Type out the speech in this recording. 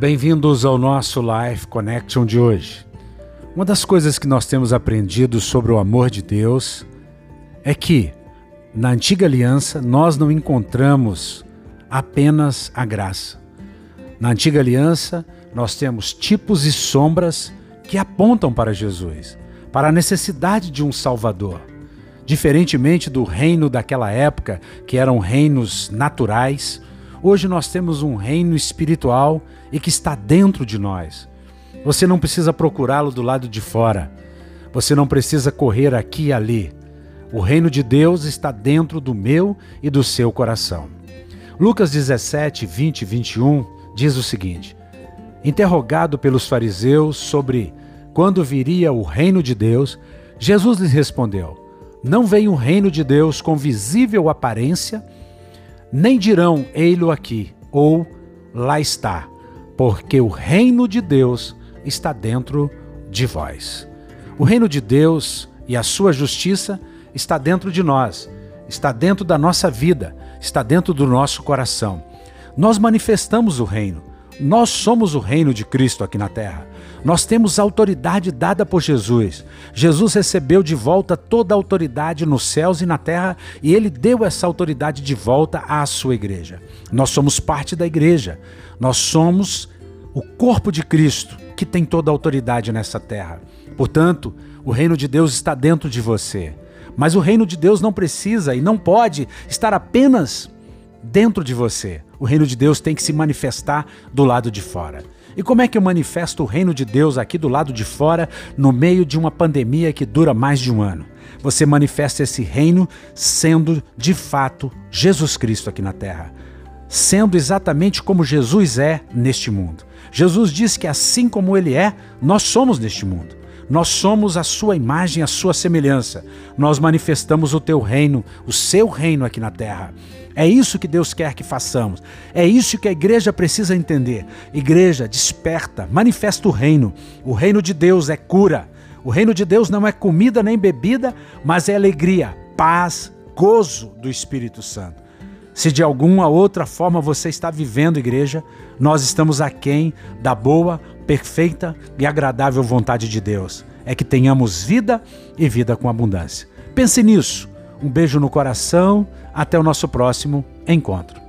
Bem-vindos ao nosso Life Connection de hoje. Uma das coisas que nós temos aprendido sobre o amor de Deus é que, na antiga aliança, nós não encontramos apenas a graça. Na antiga aliança, nós temos tipos e sombras que apontam para Jesus, para a necessidade de um Salvador. Diferentemente do reino daquela época, que eram reinos naturais, hoje nós temos um reino espiritual e que está dentro de nós. Você não precisa procurá-lo do lado de fora. Você não precisa correr aqui e ali. O reino de Deus está dentro do meu e do seu coração. Lucas 17, 20 e 21 diz o seguinte: Interrogado pelos fariseus sobre quando viria o reino de Deus, Jesus lhes respondeu: Não vem o reino de Deus com visível aparência, nem dirão ei-lo aqui ou lá está, porque o reino de Deus está dentro de vós. O reino de Deus e a sua justiça está dentro de nós, está dentro da nossa vida, está dentro do nosso coração. Nós manifestamos o reino. Nós somos o reino de Cristo aqui na terra. Nós temos a autoridade dada por Jesus. Jesus recebeu de volta toda a autoridade nos céus e na terra e ele deu essa autoridade de volta à sua igreja. Nós somos parte da igreja. Nós somos o corpo de Cristo que tem toda a autoridade nessa terra. Portanto, o reino de Deus está dentro de você. Mas o reino de Deus não precisa e não pode estar apenas dentro de você. O reino de Deus tem que se manifestar do lado de fora. E como é que eu manifesto o reino de Deus aqui do lado de fora, no meio de uma pandemia que dura mais de um ano? Você manifesta esse reino sendo de fato Jesus Cristo aqui na terra, sendo exatamente como Jesus é neste mundo. Jesus diz que assim como ele é, nós somos neste mundo. Nós somos a sua imagem, a sua semelhança. Nós manifestamos o teu reino, o seu reino aqui na terra. É isso que Deus quer que façamos. É isso que a igreja precisa entender. Igreja, desperta, manifesta o reino. O reino de Deus é cura. O reino de Deus não é comida nem bebida, mas é alegria, paz, gozo do Espírito Santo. Se de alguma outra forma você está vivendo, igreja, nós estamos aquém da boa, perfeita e agradável vontade de Deus. É que tenhamos vida e vida com abundância. Pense nisso. Um beijo no coração. Até o nosso próximo encontro.